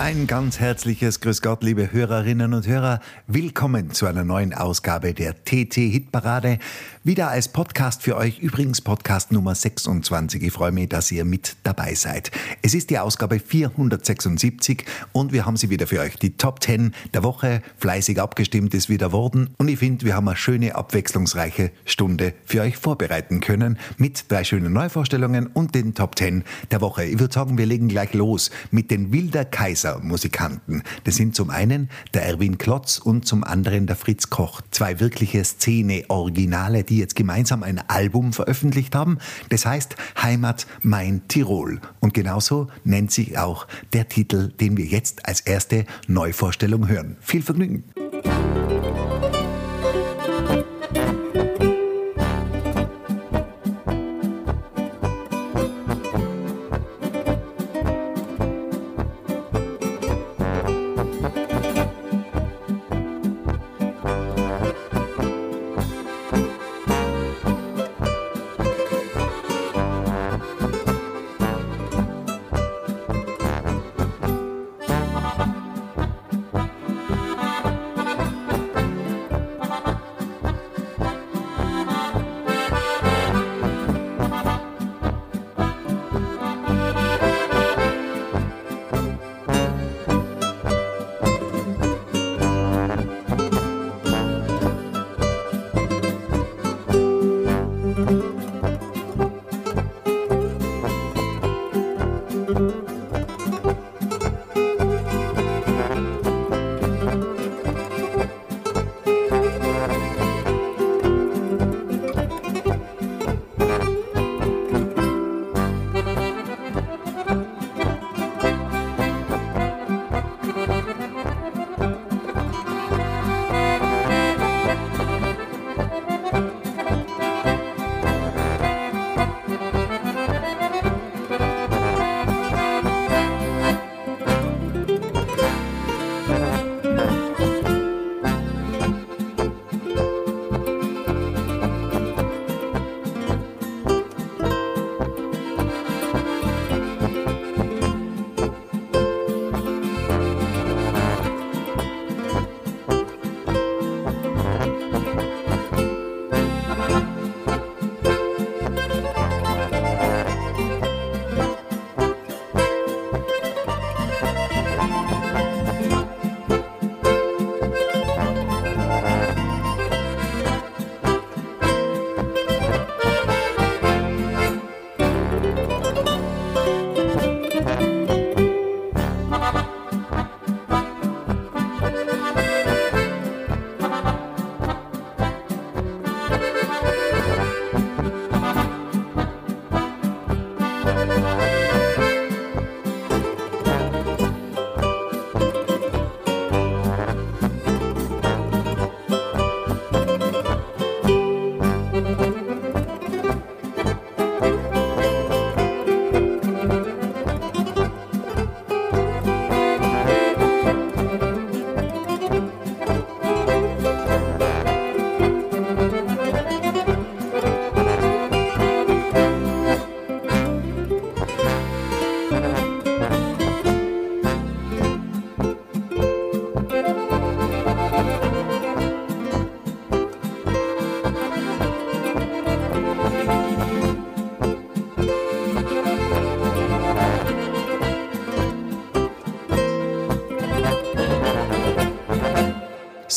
Ein ganz herzliches Grüß Gott, liebe Hörerinnen und Hörer. Willkommen zu einer neuen Ausgabe der TT Hitparade. Wieder als Podcast für euch, übrigens Podcast Nummer 26. Ich freue mich, dass ihr mit dabei seid. Es ist die Ausgabe 476 und wir haben sie wieder für euch. Die Top 10 der Woche, fleißig abgestimmt ist wieder worden und ich finde, wir haben eine schöne, abwechslungsreiche Stunde für euch vorbereiten können mit drei schönen Neuvorstellungen und den Top 10 der Woche. Ich würde sagen, wir legen gleich los mit den Wilder Kaiser Musikanten. Das sind zum einen der Erwin Klotz und zum anderen der Fritz Koch. Zwei wirkliche Szene-Originale, die jetzt gemeinsam ein Album veröffentlicht haben. Das heißt Heimat mein Tirol. Und genauso nennt sich auch der Titel, den wir jetzt als erste Neuvorstellung hören. Viel Vergnügen!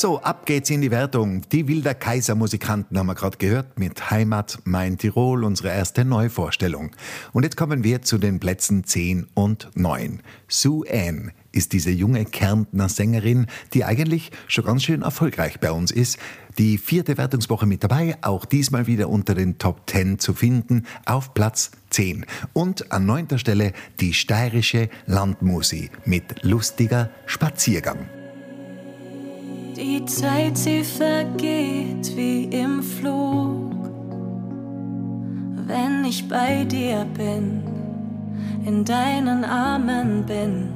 So, ab geht's in die Wertung. Die Wilder Kaiser Musikanten haben wir gerade gehört mit Heimat Mein Tirol, unsere erste Neuvorstellung. Und jetzt kommen wir zu den Plätzen 10 und 9. Sue Ann ist diese junge Kärntner Sängerin, die eigentlich schon ganz schön erfolgreich bei uns ist. Die vierte Wertungswoche mit dabei, auch diesmal wieder unter den Top 10 zu finden, auf Platz 10. Und an neunter Stelle die steirische Landmusi mit lustiger Spaziergang. Die Zeit, sie vergeht wie im Flug, wenn ich bei dir bin, in deinen Armen bin.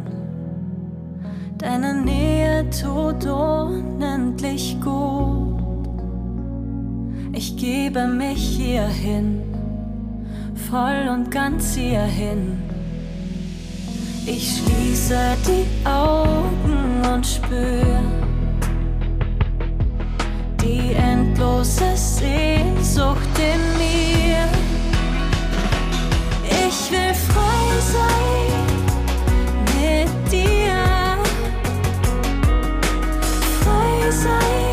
Deine Nähe tut unendlich gut. Ich gebe mich hierhin, voll und ganz hierhin. Ich schließe die Augen und spüre die endlose Sehnsucht in mir. Ich will frei sein mit dir. Frei sein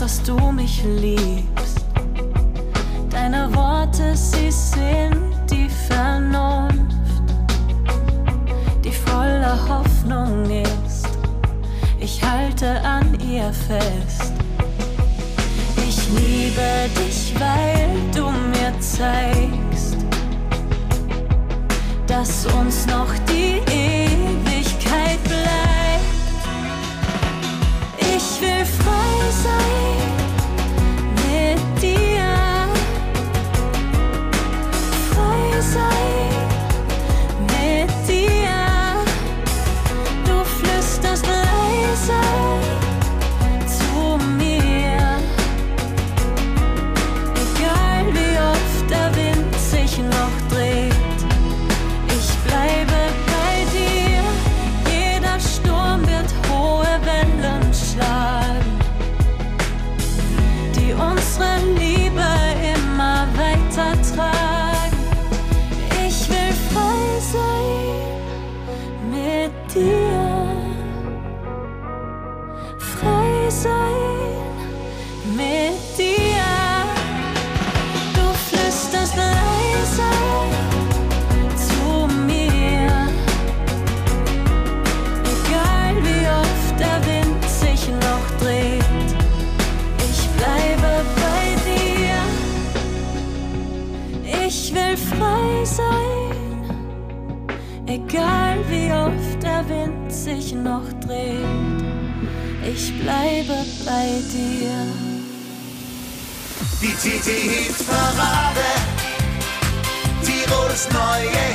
dass du mich liebst. Deine Worte, sie sind die Vernunft, die voller Hoffnung ist ich halte an ihr fest. Ich liebe dich, weil du mir zeigst, dass uns noch die Ewigkeit dir. Die TT-Hit-Parade. Tirols neue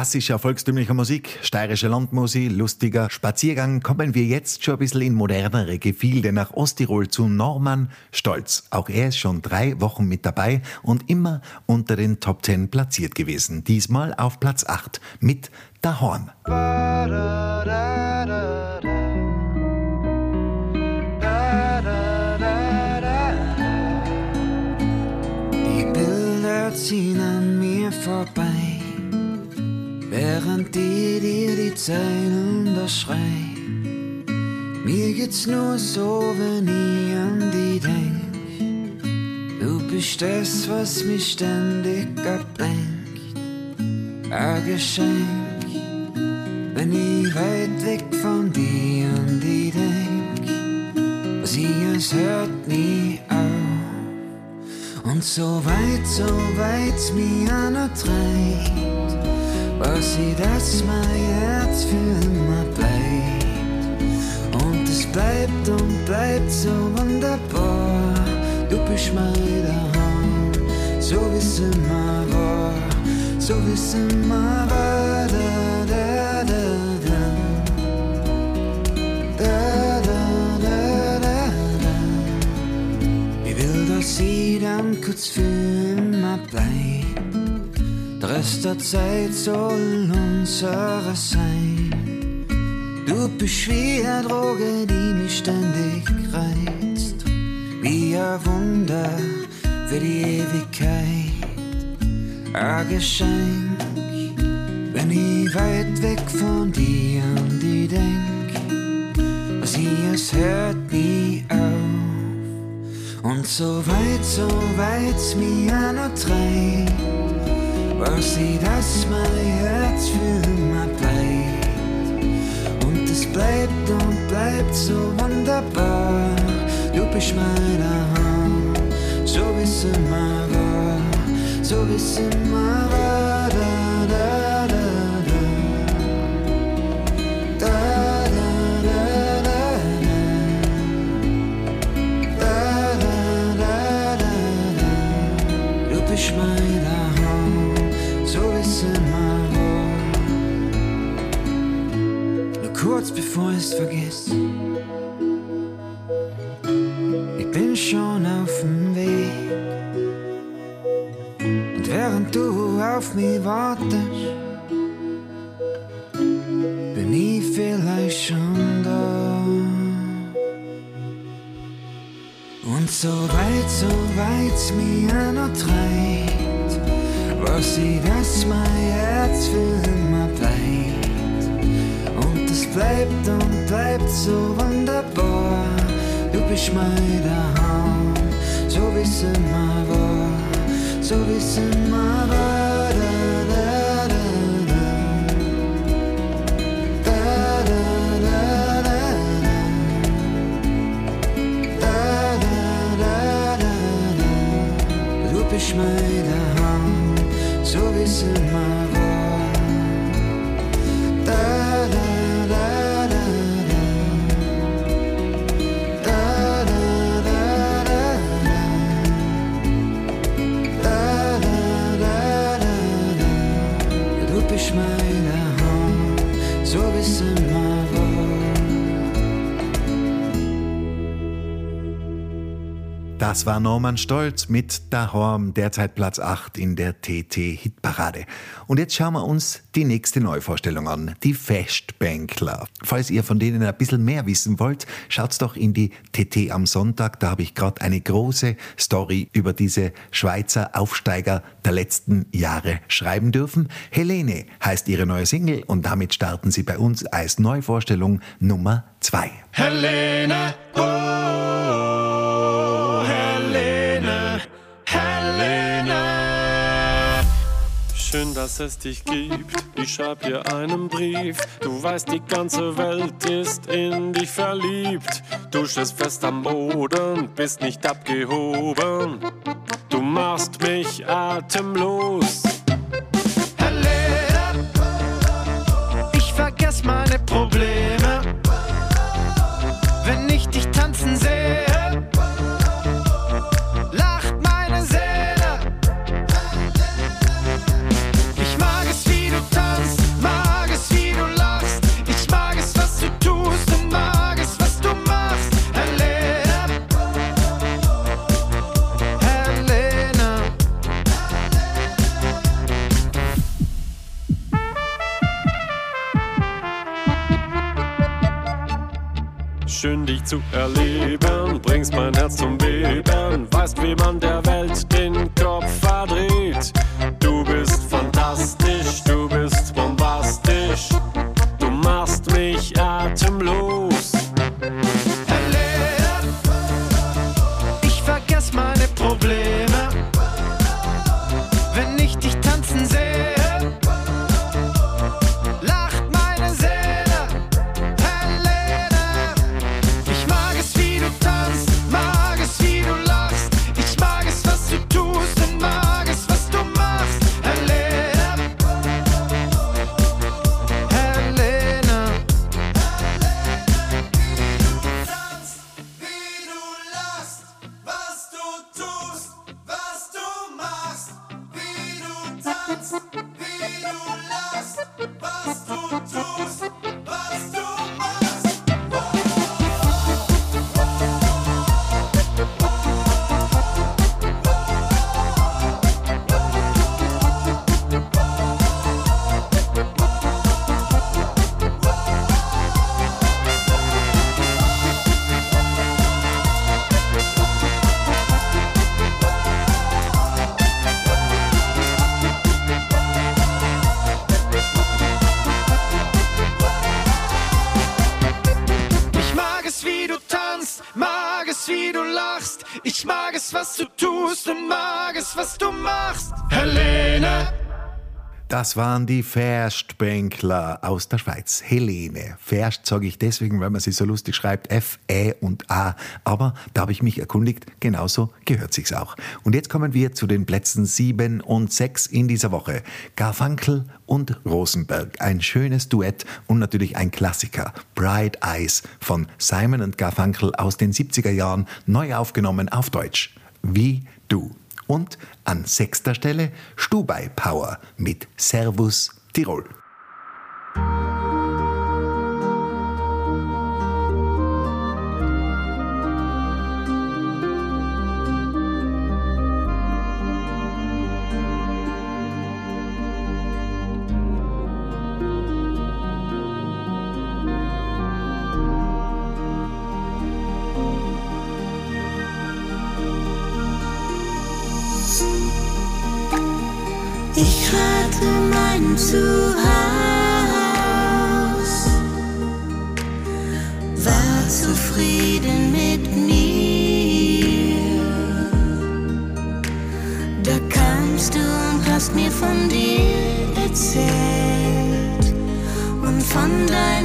Klassischer volkstümlicher Musik, steirische Landmusik, lustiger Spaziergang kommen wir jetzt schon ein bisschen in modernere Gefilde nach Osttirol zu Norman Stolz. Auch er ist schon drei Wochen mit dabei und immer unter den Top Ten platziert gewesen. Diesmal auf Platz 8 mit Da Horn. Die Bilder ziehen an mir vorbei, während die dir die Zeilen da schreien. Mir geht's nur so, wenn ich an die denk. Du bist das, was mich ständig ablenkt. Ein Geschenk, wenn ich weit weg von dir an die denk. Sie, es hört nie auf. Und so weit, so weit's mir noch treibt, weiß ich, dass mein Herz für immer bleibt. Und es bleibt und bleibt so wunderbar. Du bist mein daheim, so wie's immer war, so wie's immer war. Da, da, da, dass sie dann kurz für immer bleibt. Rest der Zeit soll unsere sein. Du bist wie eine Droge, die mich ständig reizt. Wie ein Wunder für die Ewigkeit. Ein Geschenk, wenn ich weit weg von dir an die denk. Sie, es hört nie auf. Und so weit, so weit's mir noch treibt, weiß ich, dass mein Herz für immer bleibt. Und es bleibt und bleibt so wunderbar. Du bist mein Daheim, so wie's immer war, so wie's immer war. Da, da. Bevor ich's vergiss. Ich bin schon auf dem Weg. Und während du auf mich wartest, bin ich vielleicht schon da. Und so weit, so weit's mir noch treibt, weiß ich, dass mein Herz für immer bleibt. Bleibt und bleibt so wunderbar. Du bist mein Daheim, so wie's immer war, so wie's immer war. Da, da, bist mein Daheim, so wie's immer war. Das war Norman Stolz mit Dahorm, derzeit Platz 8 in der TT-Hitparade. Und jetzt schauen wir uns die nächste Neuvorstellung an, die Festbänkler. Falls ihr von denen ein bisschen mehr wissen wollt, schaut's doch in die TT am Sonntag. Da habe ich gerade eine große Story über diese Schweizer Aufsteiger der letzten Jahre schreiben dürfen. Helene heißt ihre neue Single und damit starten sie bei uns als Neuvorstellung Nummer 2. Helene, oh, Schön, dass es dich gibt. Ich schreib dir einen Brief. Du weißt, die ganze Welt ist in dich verliebt. Du stehst fest am Boden, bist nicht abgehoben. Du machst mich atemlos. Helene, ich vergess meine Probleme, wenn ich dich tanzen sehe. Zu erleben. Bringst mein Herz zum Beben, weißt, wie man der Das waren die Ferstbänkler aus der Schweiz. Helene. Ferst sage ich deswegen, weil man sie so lustig schreibt. F, Ä und A. Aber da habe ich mich erkundigt, genauso gehört sich's auch. Und jetzt kommen wir zu den Plätzen 7 und 6 in dieser Woche. Garfunkel und Rosenberg. Ein schönes Duett und natürlich ein Klassiker. Bright Eyes von Simon und Garfunkel aus den 70er Jahren, neu aufgenommen auf Deutsch. Wie du. Und an sechster Stelle Stubai Power mit Servus Tirol. Zufrieden mit mir. Da kamst du und hast mir von dir erzählt und von deiner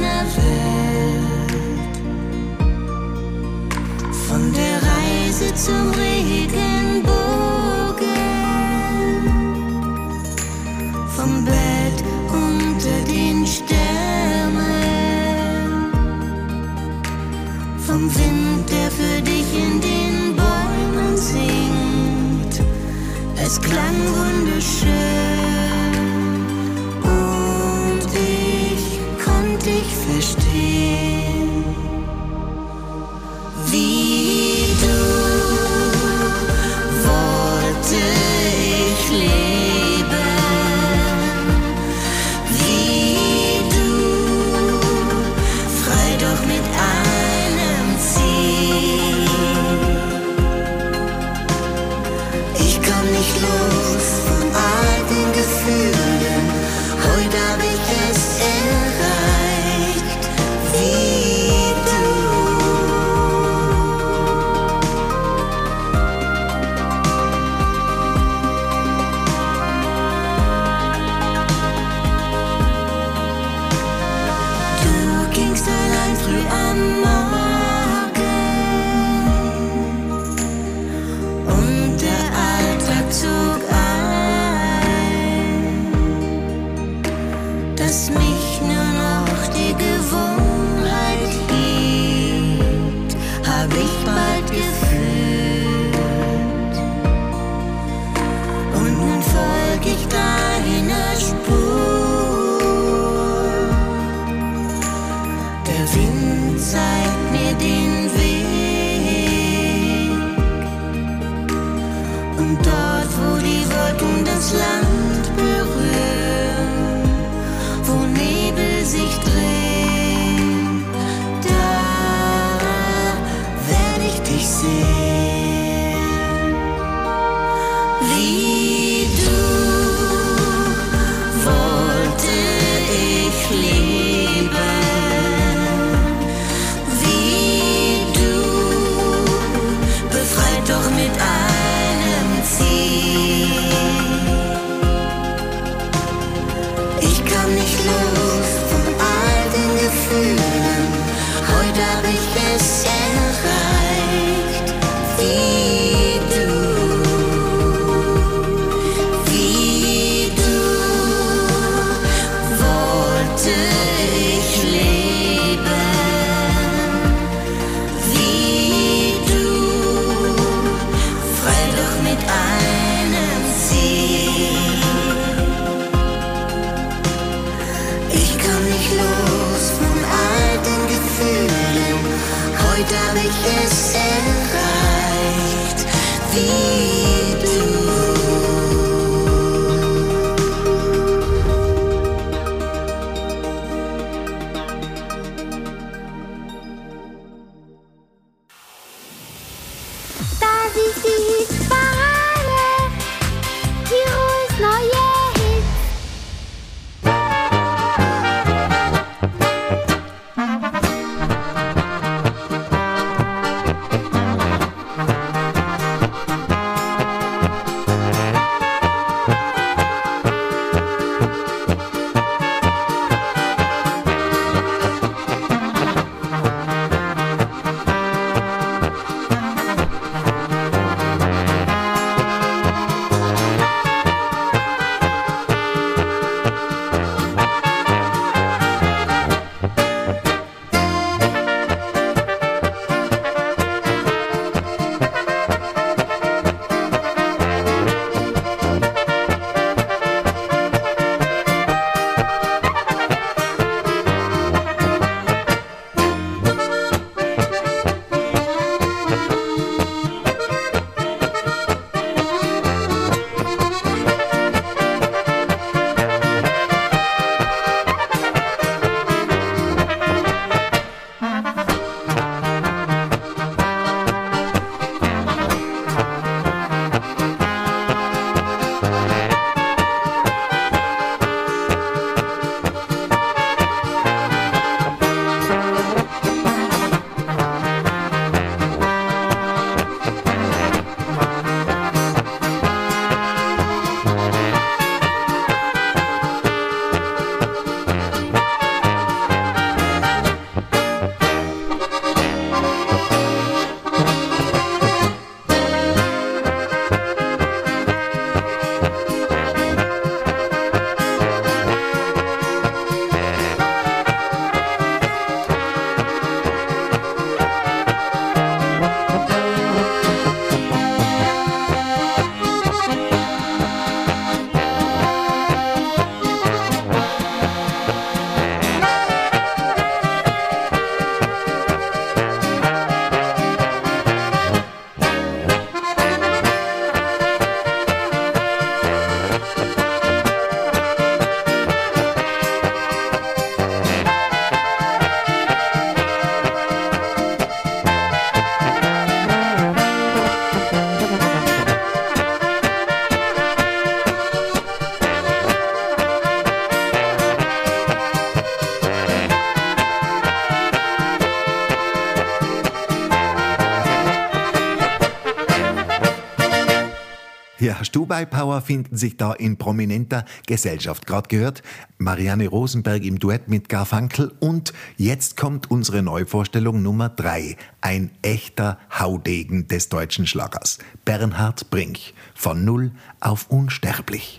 Ja, Stubai Power finden sich da in prominenter Gesellschaft. Gerade gehört Marianne Rosenberg im Duett mit Garfunkel und jetzt kommt unsere Neuvorstellung Nummer drei. Ein echter Haudegen des deutschen Schlagers. Bernhard Brink. Von Null auf Unsterblich.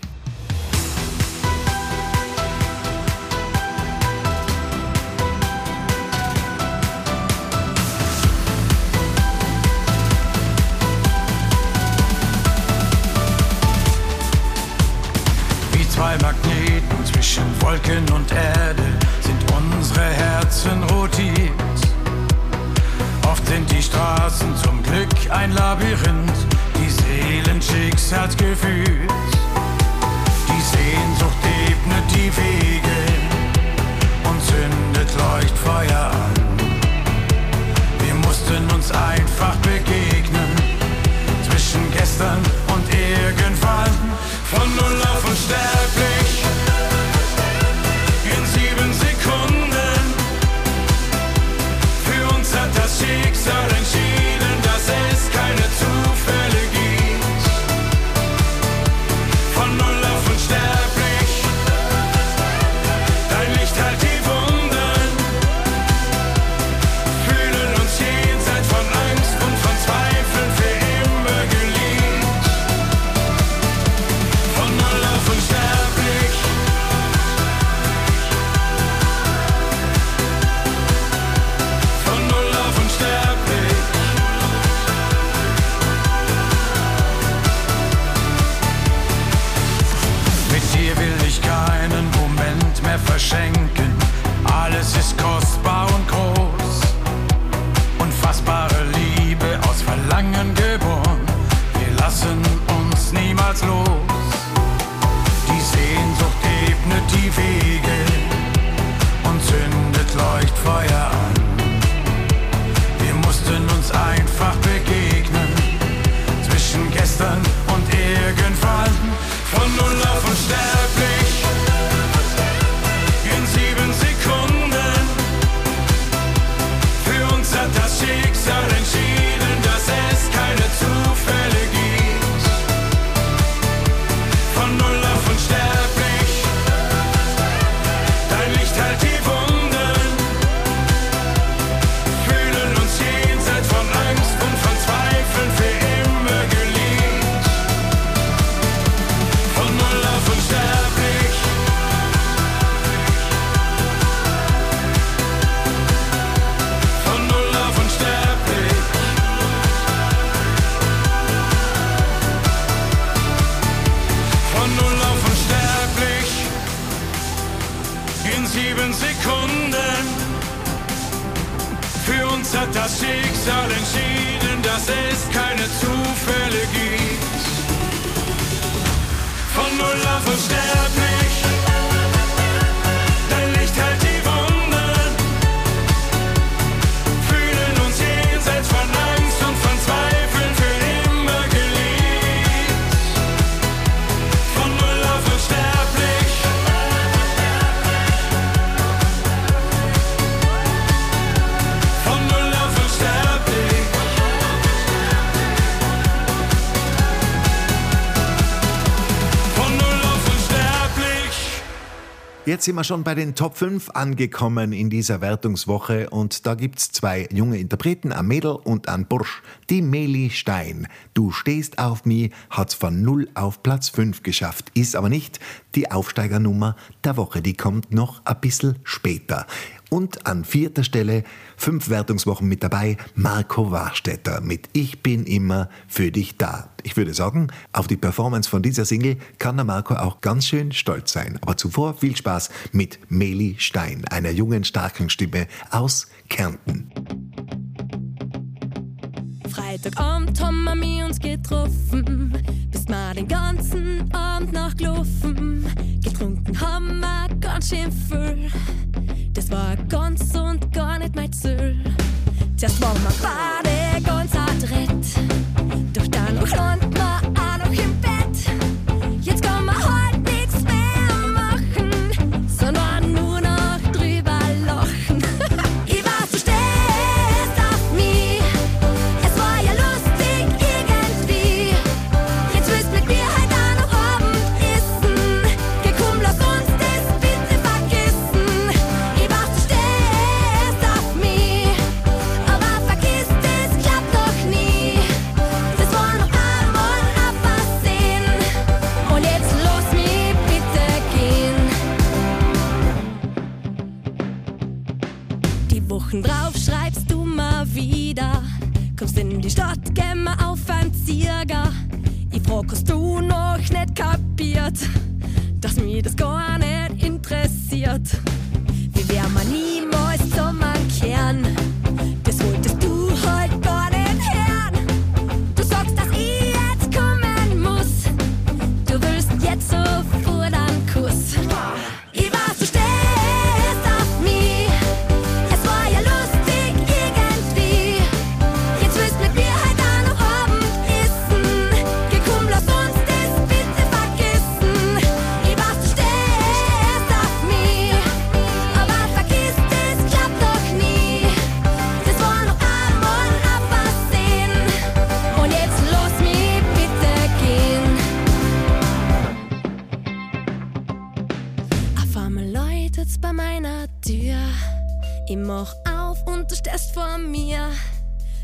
Zwischen Wolken und Erde sind unsere Herzen rotiert. Oft sind die Straßen zum Glück ein Labyrinth, die Seelen Schicksalsgefühlt. Die Sehnsucht ebnet die Wege und zündet Leuchtfeuer an. Wir mussten uns einfach begegnen zwischen gestern und irgendwann. Von null das Schicksal entschieden, dass es keine Zufälle Jetzt sind wir schon bei den Top 5 angekommen in dieser Wertungswoche und da gibt's zwei junge Interpreten, ein Mädel und ein Bursch. Die Meli Stein. Du stehst auf mich, hat's von 0 auf Platz 5 geschafft, ist aber nicht die Aufsteigernummer der Woche, die kommt noch ein bisschen später. Und an vierter Stelle, fünf Wertungswochen mit dabei, Marco Warstetter mit Ich bin immer für dich da. Ich würde sagen, auf die Performance von dieser Single kann der Marco auch ganz schön stolz sein. Aber zuvor viel Spaß mit Meli Stein, einer jungen, starken Stimme aus Kärnten. Freitagabend haben wir uns getroffen, bist mal den ganzen Abend nachgelaufen. Getrunken haben wir ganz schön viel, das war ganz und gar nicht mein Ziel. Zuerst waren wir beide dass mich das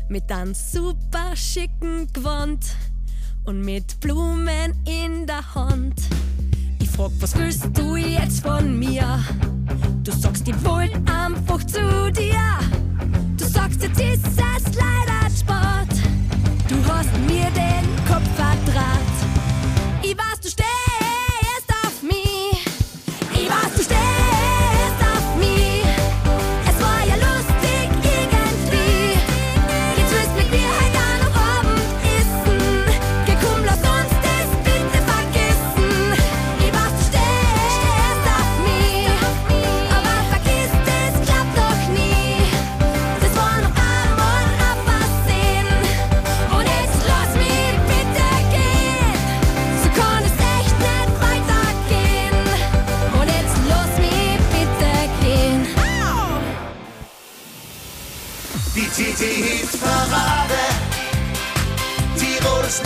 Mit einem super schicken Gewand und mit Blumen in der Hand. Ich frag, was willst du jetzt von mir? Du sagst, ich wollt einfach zu dir. Du sagst, jetzt ist es leider Sport. Du hast mir den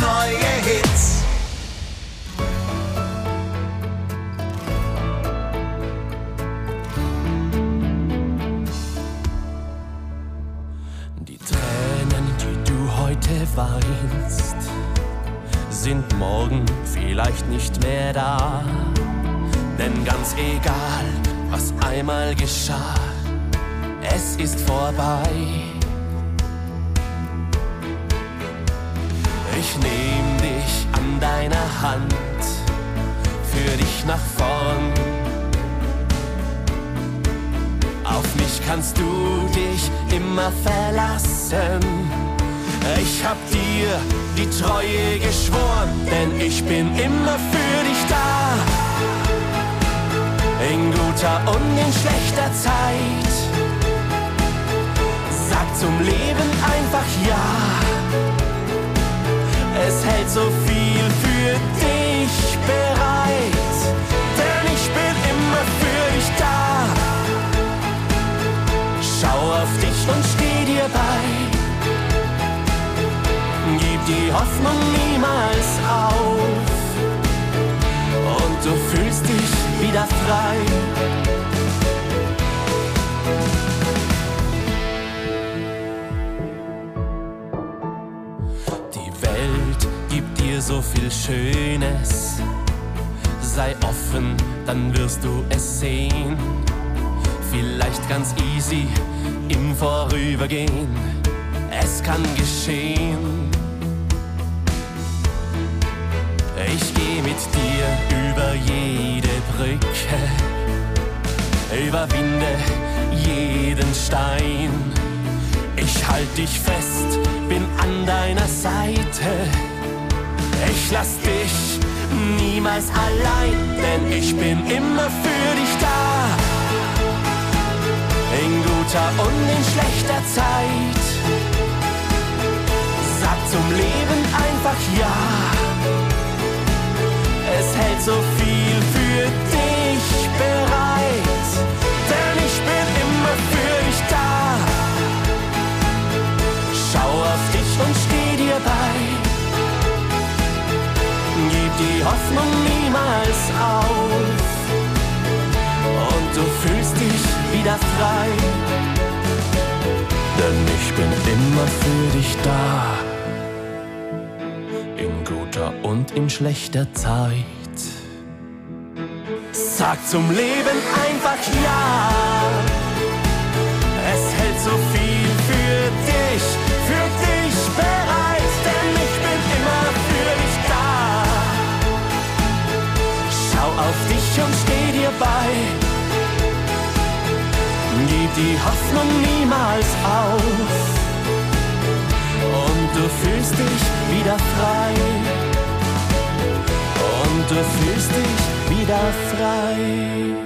neue Hits. Die Tränen, die du heute weinst, sind morgen vielleicht nicht mehr da. Denn ganz egal, was einmal geschah, es ist vorbei. Ich nehm dich an deiner Hand, für dich nach vorn. Auf mich kannst du dich immer verlassen. Ich hab dir die Treue geschworen, denn ich bin immer für dich da. In guter und in schlechter Zeit. Sag zum Leben einfach ja. Es hält so viel für dich bereit, denn ich bin immer für dich da. Schau auf dich und steh dir bei. Gib die Hoffnung niemals auf. Und du fühlst dich wieder frei. So viel Schönes. Sei offen, dann wirst du es sehen. Vielleicht ganz easy im Vorübergehen. Es kann geschehen. Ich geh mit dir über jede Brücke, überwinde jeden Stein. Ich halt dich fest, bin an deiner Seite. Ich lass dich niemals allein, denn ich bin immer für dich da. In guter und in schlechter Zeit. Sag zum Leben einfach ja. Es hält so viel für dich bereit, denn ich bin immer für dich da. Schau auf dich und steh dir bei. Die Hoffnung niemals auf. Und du fühlst dich wieder frei. Denn ich bin immer für dich da. In guter und in schlechter Zeit. Sag zum Leben einfach ja. Steh dir bei. Gib die Hoffnung niemals auf. Und du fühlst dich wieder frei. Und du fühlst dich wieder frei.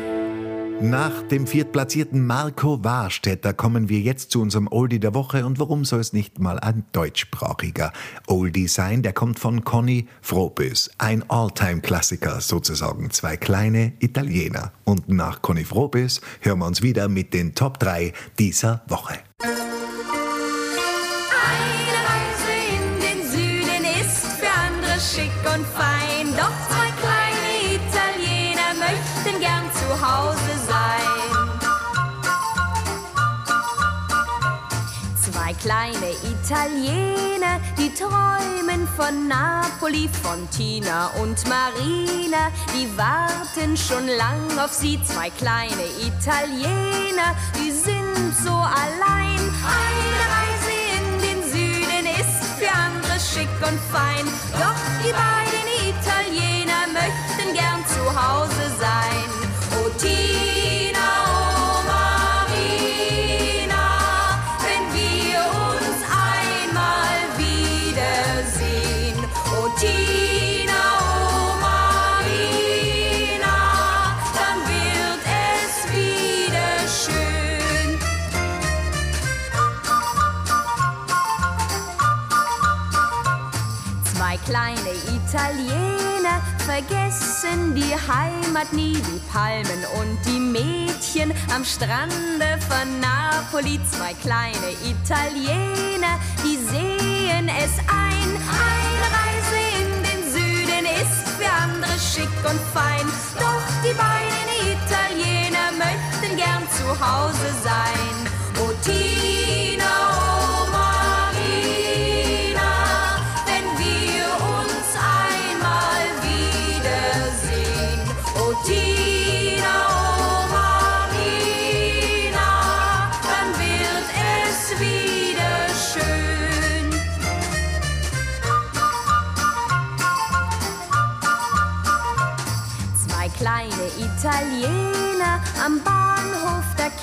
Nach dem viertplatzierten Marco Warstetter kommen wir jetzt zu unserem Oldie der Woche. Und warum soll es nicht mal ein deutschsprachiger Oldie sein? Der kommt von Conny Frohbös. Ein Alltime-Klassiker sozusagen. Zwei kleine Italiener. Und nach Conny Frohbös hören wir uns wieder mit den Top 3 dieser Woche. Italiener, die träumen von Napoli, von Tina und Marina. Die warten schon lang auf sie, zwei kleine Italiener, die sind so allein. Eine Reise in den Süden ist für andere schick und fein. Doch die beiden die Heimat nie, die Palmen und die Mädchen am Strande von Napoli. Zwei kleine Italiener, die sehen es ein. Eine Reise in den Süden ist für andere schick und fein. Doch die beiden Italiener möchten gern zu Hause sein. O Tina,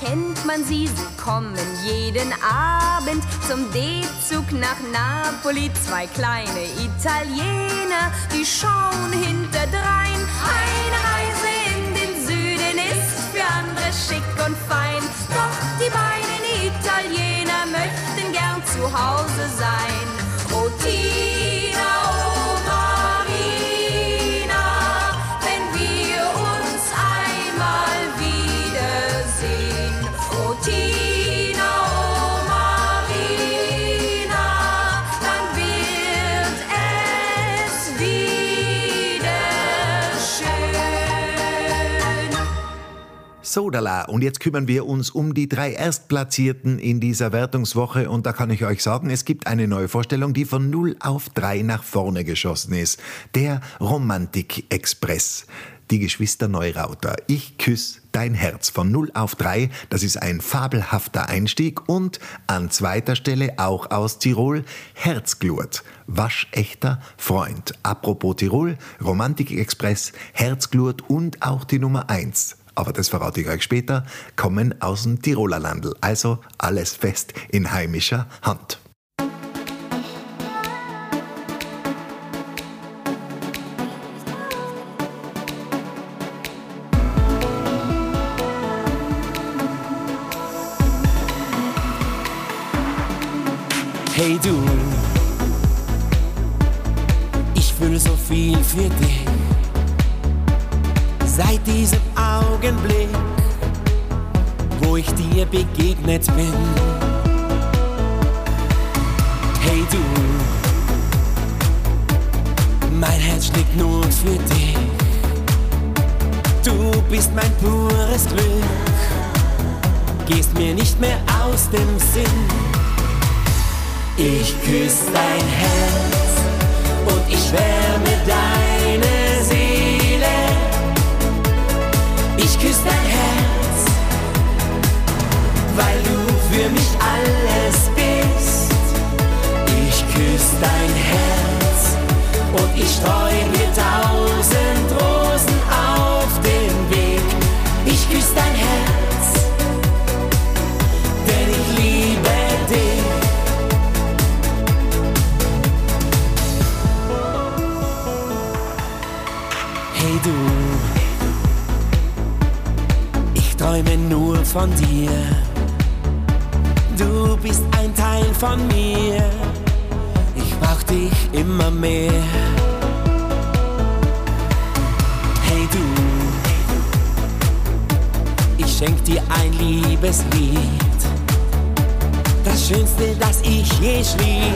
kennt man sie. Sie kommen jeden Abend zum D-Zug nach Napoli. Zwei kleine Italiener, die schauen hinterdrein. Eine Reise in den Süden ist für andere schick und fein. Doch die beiden Italiener möchten gern zu Hause sein. O Tina, Sodala. Und jetzt kümmern wir uns um die drei Erstplatzierten in dieser Wertungswoche. Und da kann ich euch sagen, es gibt eine neue Vorstellung, die von 0 auf 3 nach vorne geschossen ist. Der Romantik-Express. Die Geschwister Neurauter. Ich küss dein Herz von 0 auf 3. Das ist ein fabelhafter Einstieg. Und an zweiter Stelle auch aus Tirol Herzglut. Waschechter Freund. Apropos Tirol, Romantik-Express, Herzglut und auch die Nummer 1 aber das verrate ich euch später, kommen aus dem Tiroler Landl. Also alles fest in heimischer Hand. Hey du, ich fühle so viel für dich. Augenblick, wo ich dir begegnet bin. Hey du, mein Herz schlägt nur für dich. Du bist mein pures Glück, gehst mir nicht mehr aus dem Sinn. Ich küss dein Herz und ich wärme für mich alles bist. Ich küss dein Herz und ich streu dir tausend Rosen auf den Weg. Ich küss dein Herz, denn ich liebe dich. Hey du, ich träume nur von dir. Du bist ein Teil von mir. Ich brauch dich immer mehr. Hey du, ich schenk dir ein Liebeslied. Das Schönste, das ich je schrieb.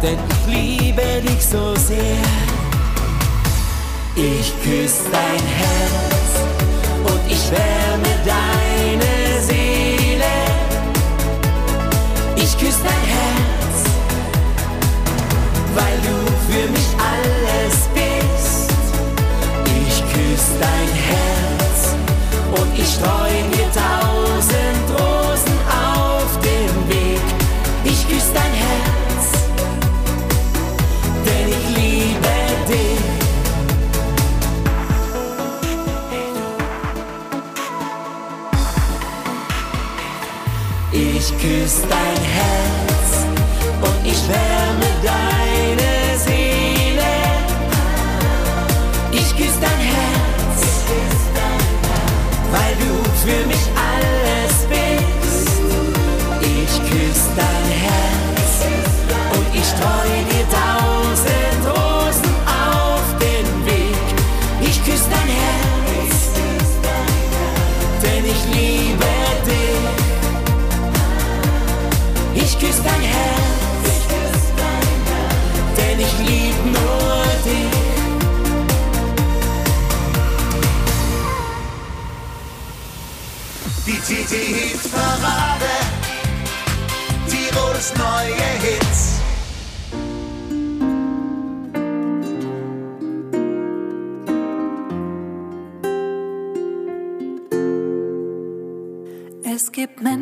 Denn ich liebe dich so sehr. Ich küss dein Herz und ich wärme ich streu dir tausend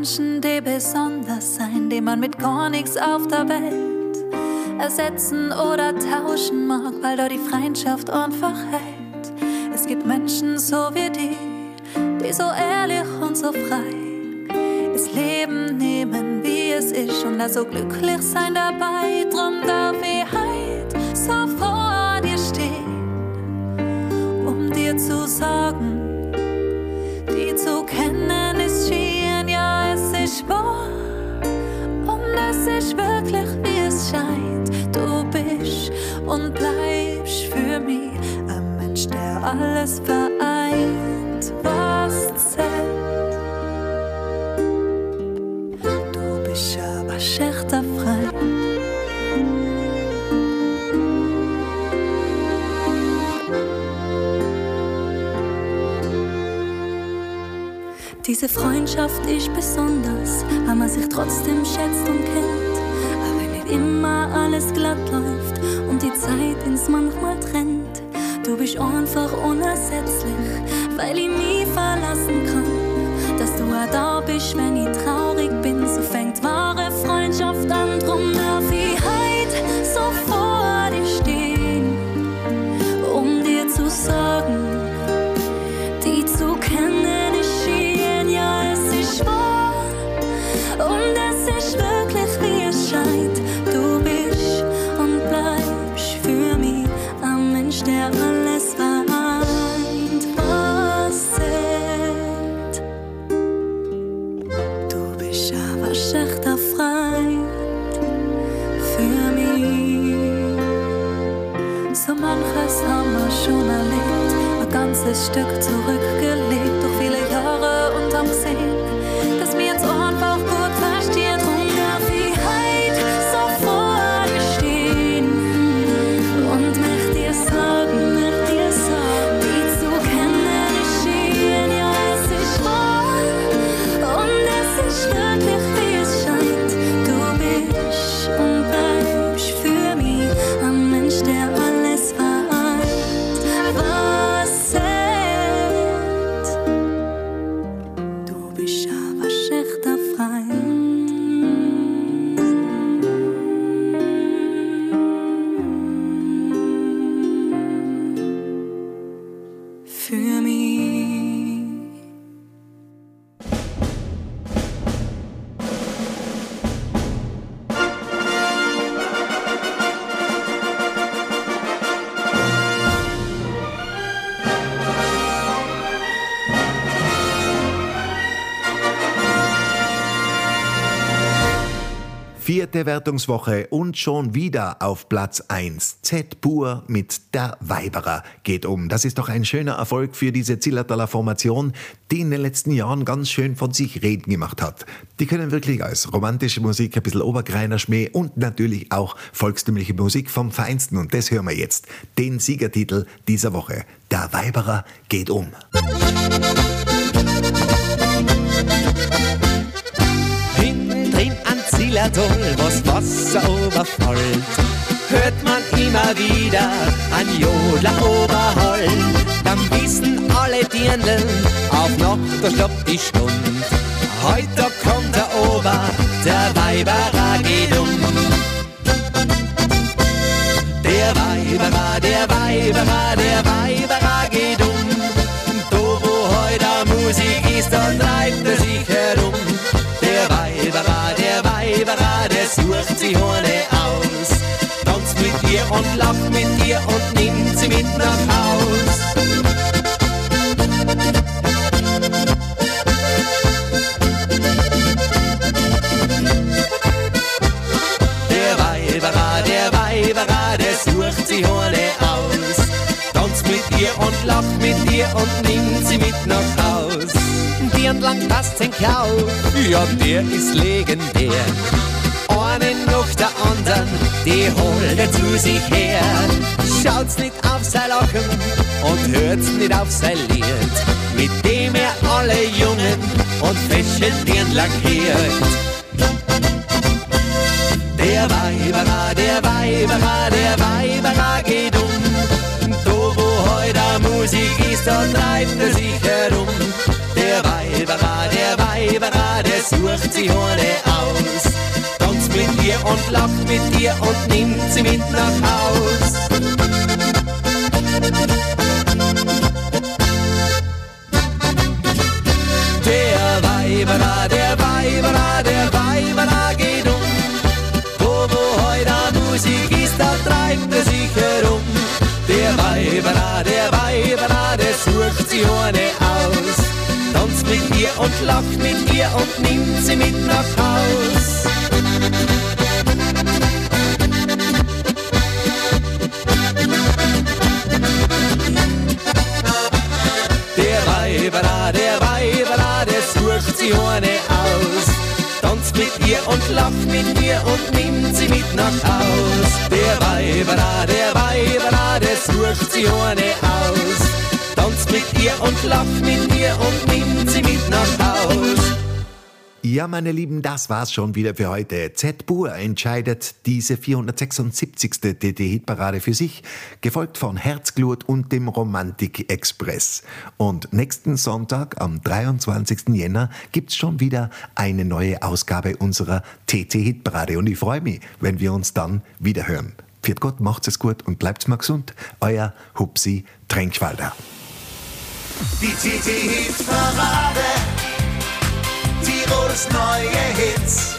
Menschen, die besonders sein, die man mit gar nichts auf der Welt ersetzen oder tauschen mag, weil da die Freundschaft einfach hält. Es gibt Menschen so wie die, die so ehrlich und so frei das Leben nehmen, wie es ist und da so glücklich sein dabei. Drum darf ich heut so vor dir stehen, um dir zu sagen, die zu kennen wahr. Und es ist wirklich, wie es scheint. Du bist und bleibst für mich ein Mensch, der alles vereint, was zählt. Du bist aber schächterfrei. Diese Freundschaft ist besonders, weil man sich trotzdem schätzt und kennt. Aber wenn nicht immer alles glatt läuft und die Zeit ins manchmal trennt. Du bist einfach unersetzlich, weil ich nie verlassen kann. Dass du auch da bist, wenn ich traurig bin, so fängt wahre Freundschaft an. Drum darf ich Stück zurückgelegt Vierte Wertungswoche und schon wieder auf Platz 1. Z-Pur mit der Weiberer geht um. Das ist doch ein schöner Erfolg für diese Zillertaler Formation, die in den letzten Jahren ganz schön von sich reden gemacht hat. Die können wirklich als romantische Musik, ein bisschen Obergreiner Schmäh und natürlich auch volkstümliche Musik vom Feinsten. Und das hören wir jetzt. Den Siegertitel dieser Woche. Der Weiberer geht um. Drin Zillertal, was Wasser überfällt, hört man immer wieder ein Jodler Oberholm. Dann wissen alle Dirndl, auf Nacht, da stoppt die Stund. Heute kommt der Ober, der Weiberer geht um. Der Weiberer, der Weiberer, der sie mit nach Haus. Die entlang passt sein Klau, ja, der ist legendär. Einen nach der anderen, die holt er zu sich her. Schaut's nicht auf sein Lachen und hört's nicht auf sein Lied, mit dem er alle Jungen und Fäschchen lackiert. Der Weiberer, der Weiberer, der Weiberer geht wo heute Musik ist, da treibt er sich herum. Der Der Weiberer, der Weiberer, der sucht sich eine aus. Tanzt mit dir und lacht mit dir und nimmt sie mit nach Haus. Der Weiberer, der Der Weiberer, der Weiberer, der sucht sich eine aus. Tanzt mit ihr und lacht mit ihr und nimmt sie mit nach Haus. Der Weiberer, der Weiberer, der sucht sich eine aus. Tanzt mit ihr und lacht mit ihr und nimmt sie mit nach Haus. Der Weiberer, der Weiberer, der sucht sich eine aus. Tanzt mit ihr und lacht mit ihr und nimmt sie mit nach Haus. Ja, meine Lieben, das war's schon wieder für heute. Z-Bur entscheidet diese 476. TT-Hitparade für sich, gefolgt von Herzglut und dem Romantik-Express. Und nächsten Sonntag, am 23. Jänner, gibt's schon wieder eine neue Ausgabe unserer TT-Hitparade. Und ich freue mich, wenn wir uns dann wieder hören. Viert Gott, macht's es gut und bleibt's mal gesund. Euer Hupsi Trenkschwalder. Die TT-Hit-Parade, Tirols neue Hits.